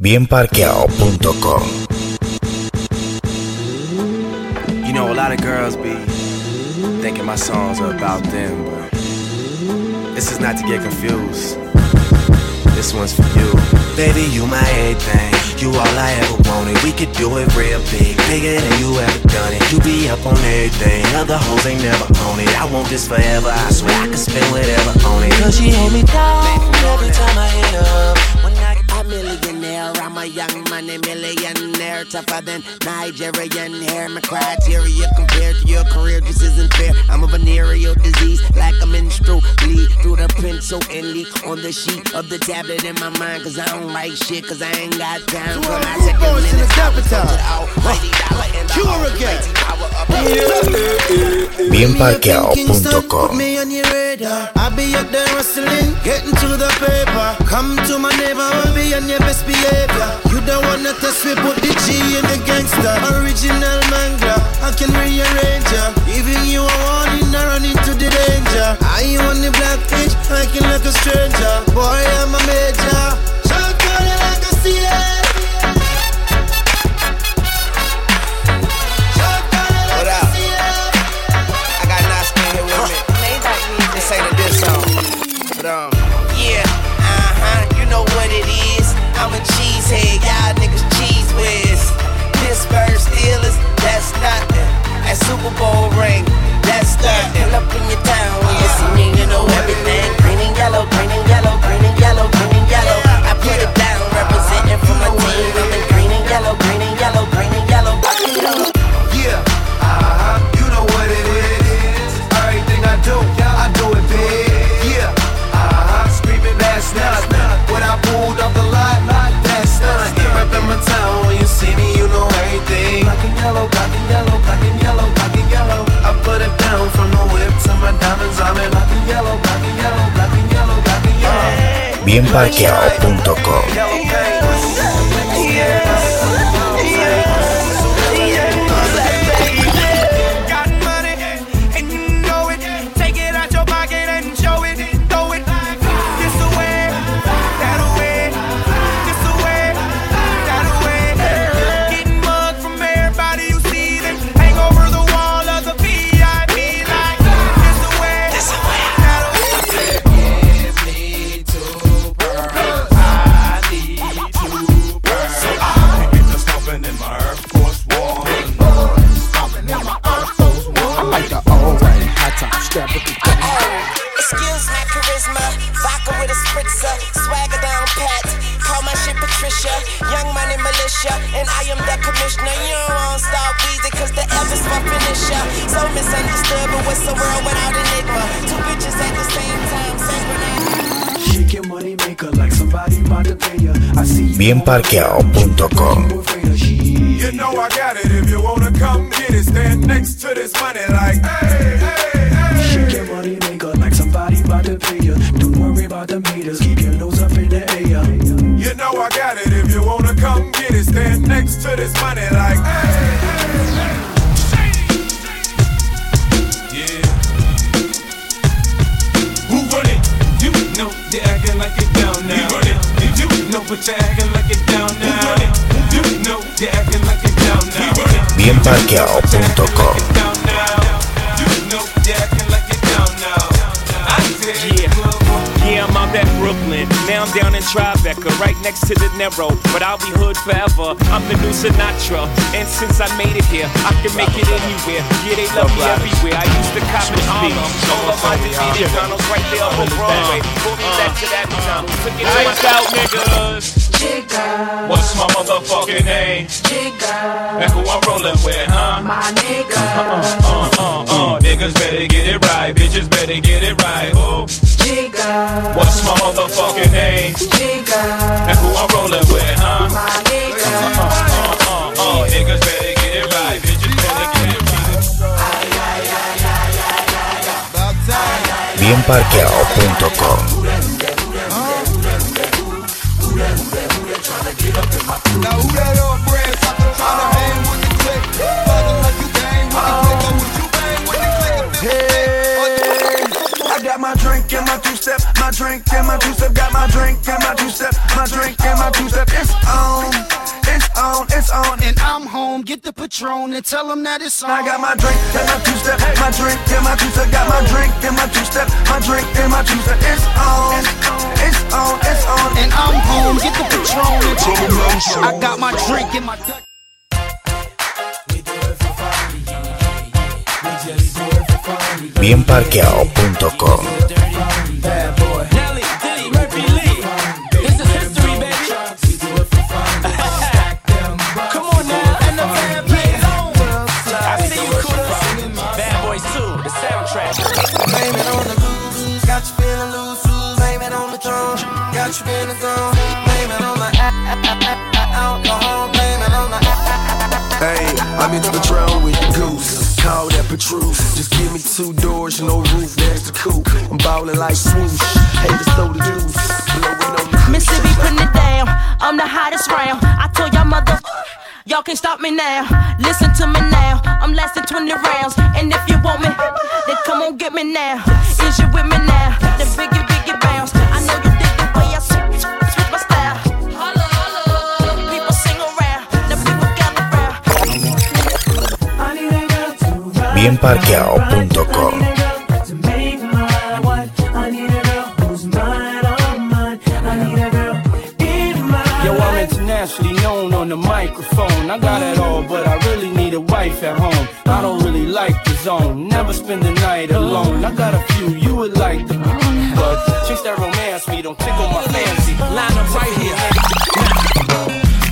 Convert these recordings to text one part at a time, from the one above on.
bienparqueado.com. You know, a lot of girls be thinking my songs are about them, but this is not to get confused. This one's for you. Baby, you my everything. You all I ever wanted. We could do it real big, bigger than you ever done it. You be up on everything. Other hoes ain't never on it. I want this forever. I swear I can spend whatever on it. Cause she hold me down every time I hit up. When I a millionaire, I'm a young money millionaire, tougher than Nigerian hair. My criteria compared to your career just isn't fair. I'm a venereal disease, like a menstrual bleed through the pencil and leak on the sheet of the tablet in my mind. Cause I don't like shit, cause I ain't got time for my second boys in the capital. Cue her again. bienparqueado.com. I be up there hustling, getting to the paper. Come to my neighbor, I'll be on your best behavior. You don't wanna test me, put the G in the gangster. Original manga, I can rearrange ya. Giving you a warning, I run into the danger. I you on the black bienparqueado.com. pay ya. I see you bienparqueado.com. You know I got it. If you wanna come get it, stand next to this money like, hey, hey, hey. Shake your money maker like somebody about to pay ya. Don't worry about the meters, keep your nose up in the air. You know I got it. If you wanna come get it, stand next to this money like, hey, hey, bienparqueado.com. Brooklyn. Now I'm down in Tribeca, right next to the Narrow. But I'll be hood forever. I'm the new Sinatra. And since I made it here, I can make it anywhere. Yeah, they love me everywhere. I used to cop in Harlem. All of my McDonald's right there up on Broadway. Pull me back to that McDonald's. Took it to out, niggas. What's my motherfucking name? Jigga. And who I'm rolling with, huh? My nigga. Uh, uh, uh, uh. Niggas better get it right. Bitches better get it right. Got my drink and my two step, my drink and my two step, got my drink and my two step, my drink and my two step. It's on. get the Patron and tell them that it's on. I got my drink and my two step, my drink and my two step, got my drink and my two step, my drink and my two step. It's on, it's on, it's on. And I'm home, get the Patron and tell them that it's on. I got my drink in my Dutch. Bienparqueado.com two no roof, there's the coupe. I'm ballin' like swoosh. Hey, just throw the juice. Blowin' on the Mississippi putting it down. I'm the hottest round. I told y'all mother. Y'all can't stop me now. Listen to me now. I'm lasting 20 rounds. And if you want me, then come on get me now. Is you with me now? The biggie, biggie bounce. I know you dig the way I switch, switch my style. Holla, holla. People sing around. The people gather round. Bienparqueado.com internationally known on the microphone. I got it all, but I really need a wife at home. I don't really like the zone. Never spend the night alone. I got a few you would like the but chicks that romance me don't tickle my fancy. Line up right here.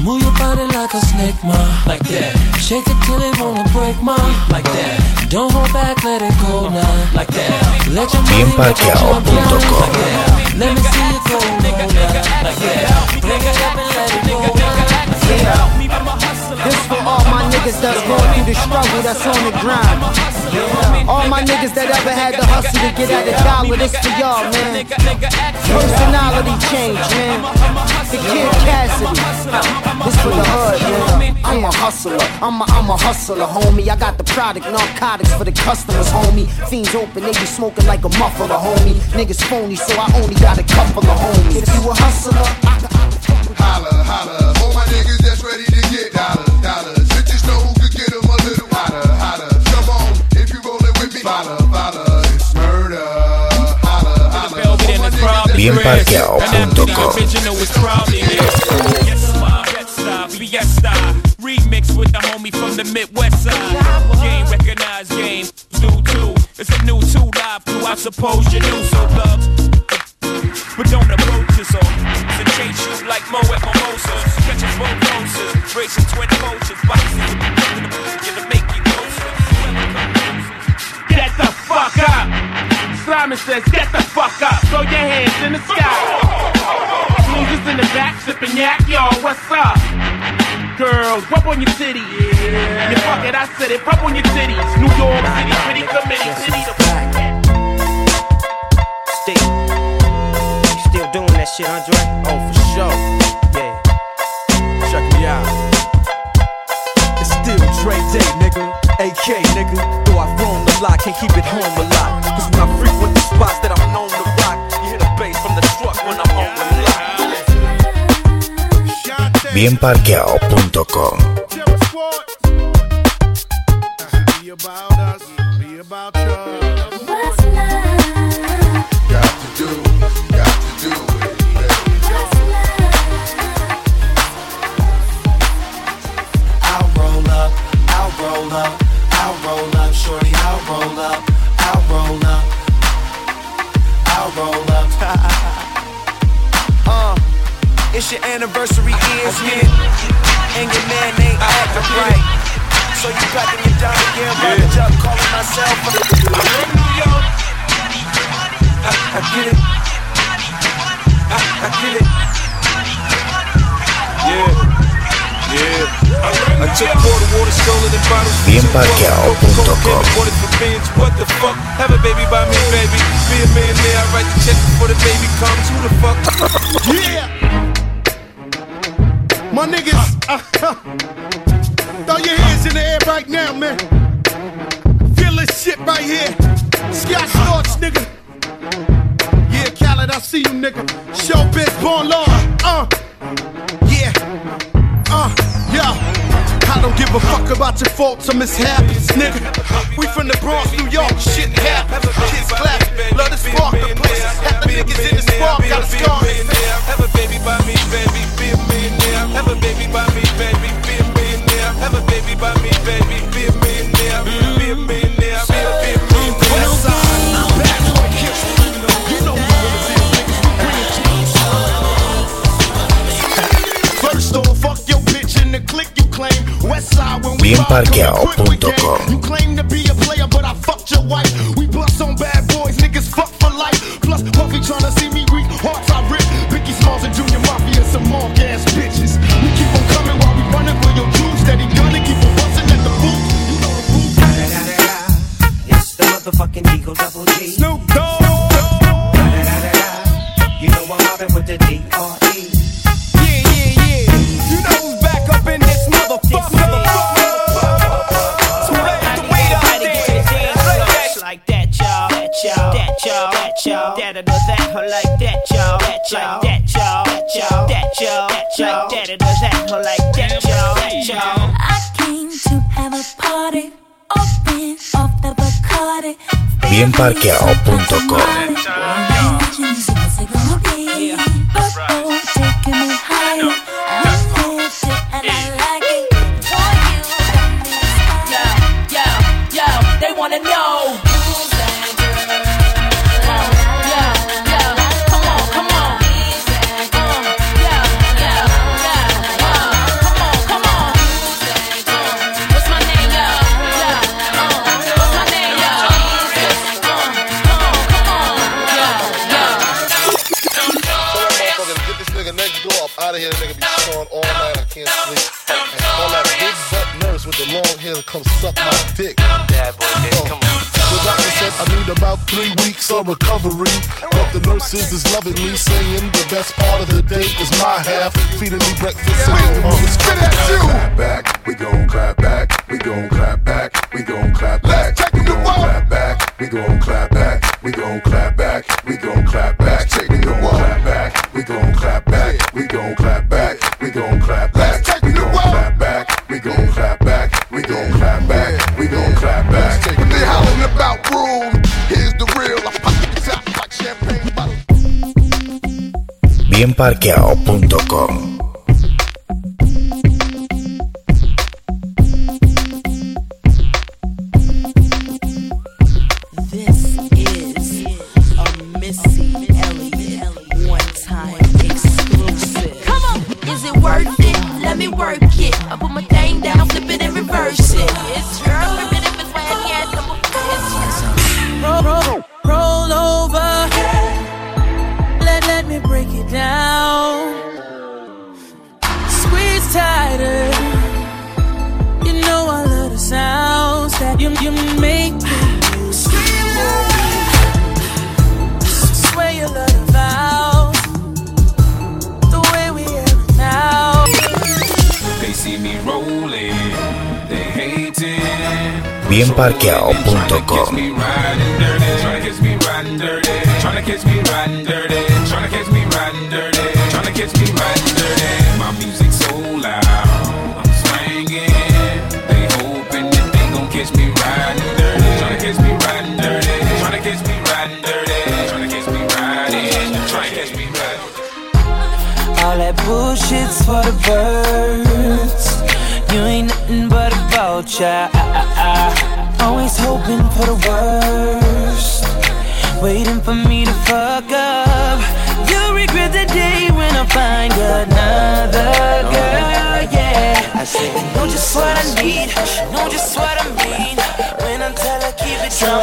Move your body like a snake, ma. Like that. Shake it till it wanna break, ma. Like that. Don't hold back, let it go now. Like that. Let your money make you jump now. Bienparqueado.com. Like that. Let me see you go now. Like that. Bring it up and let it go now. Struggle, that's on the grind. All my niggas that ever had the hustle to get at a dollar, this for y'all, man. Personality change, man. The Kid Cassidy. This for the hood, man. I'm a hustler, I'm a, I'm a hustler, homie. I got the product, narcotics for the customers, homie. Fiends open, they be smoking like a muffler, homie. Niggas phony, so I only got a couple of homies. If you a hustler, I got. Holla, holla. All my niggas that's ready to get dollars, dollars. JulianParqueao.com. Fiesta, remix with the homie from the Midwest side. Game recognized, game do too. It's a new two live crew, I suppose you're new, so love. But don't approach us oh. or to chase you like Mo at Mimosa. Catch us both roses, racing 20. Simon says, get the fuck up. Throw your hands in the sky. Losers in the back sipping yak, y'all. What's up? Girls, rub on your titties. Yeah. You fuck it, I said it. Rub on your titties. New York City, pretty committee, city to Still, you still doing that shit, Andre? Oh, for sure. Yeah. Check me out. It's still Dre Day, nigga. AK, nigga. Though I've roamed a lot, can't keep it home a lot. Up, I'll roll up, I'll roll up, shorty, I'll roll up, I'll roll up, I'll roll up. it's your anniversary is here, and your man ain't uh-huh. acting right. So you cutting me down again, rubbing up, calling myself. I'm from New York. I, I get it. I, I get it. Yeah, yeah. I took water, water stolen in bottles. Bienparqueado.com Wanted what the fuck? Have a baby by me, baby. Be a millionaire, I write the check before the baby comes. Who the fuck? Yeah! My niggas, throw your hands in the air right now, man. Feel this shit right here. Scott Storch, nigga. Yeah, Khaled, I see you, nigga. Showbiz, born law. Uh, yeah. Uh, yeah. I don't give a fuck about your faults or mishaps, nigga. We from the Bronx, New York, shit happens. Kids clap, love to spark the place. Half the niggas in the spark got a scar. Have a baby by me, baby, be a millionaire. marquiao.com bienparqueado.com. come suck my dick. Bad boy, dick, oh. come on. The doctor said I need about three weeks of recovery. But the nurses is loving me, saying the best part of the day is my half. Feeding me breakfast and giving me spit at you. Clap back, we gon' clap back, we gon' clap back, we gon' clap back. Let's take we gon' clap back, we gon' clap back, we gon' clap back, we bienparqueado.com. Worth it, let me work it. I put my thing down, flip it and reverse it. It's bienparqueado.com. All that bullshit's for the birds child. Always hoping for the worst, waiting for me to fuck up. You'll regret the day when I find another girl. Yeah, I say, know just what I need, you know just what I mean. When I tell her keep it true,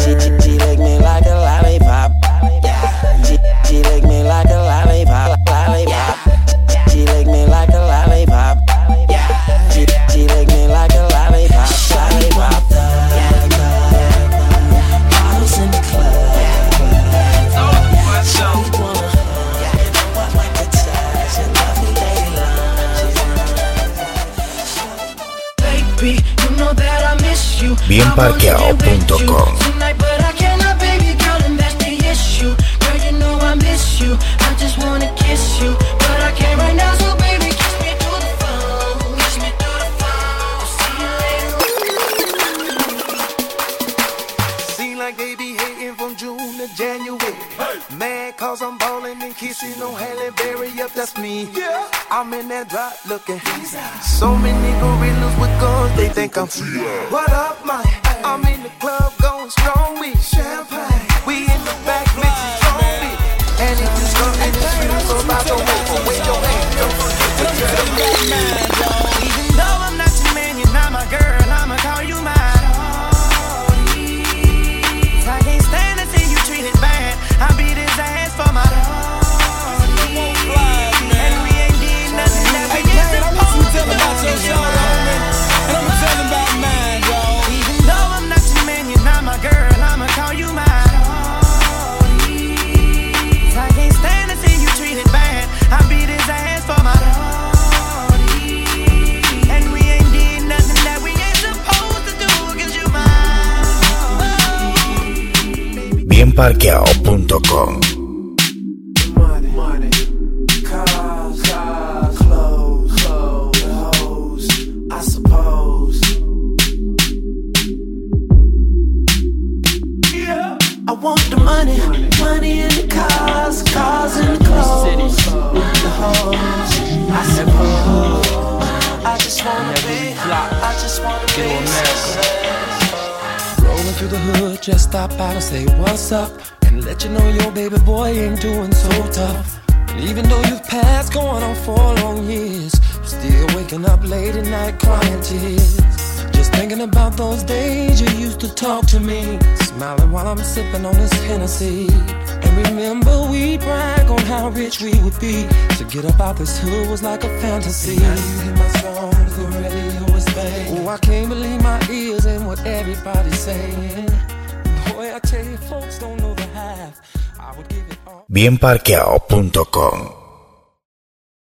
she, she, she lick me like a lollipop. She, she lick me like a lollipop. lollipop. Cause I'm ballin' and kissin' on Halle Berry, yep, that's me. Yeah. I'm in that drop looking. So many gorillas with guns, they think I'm. What up, my? I'm in the club going strong with champagne. parqueao.com just stop by and say what's up. And let you know your baby boy ain't doing so tough. And even though you've passed going on four long years, still waking up late at night crying tears. Just thinking about those days you used to talk to me, smiling while I'm sipping on this Hennessy. And remember we brag on how rich we would be. To get up out this hood was like a fantasy. Now you hear my songs, the radio is banging. Oh, I can't believe my ears and what everybody's saying. Bienparqueado.com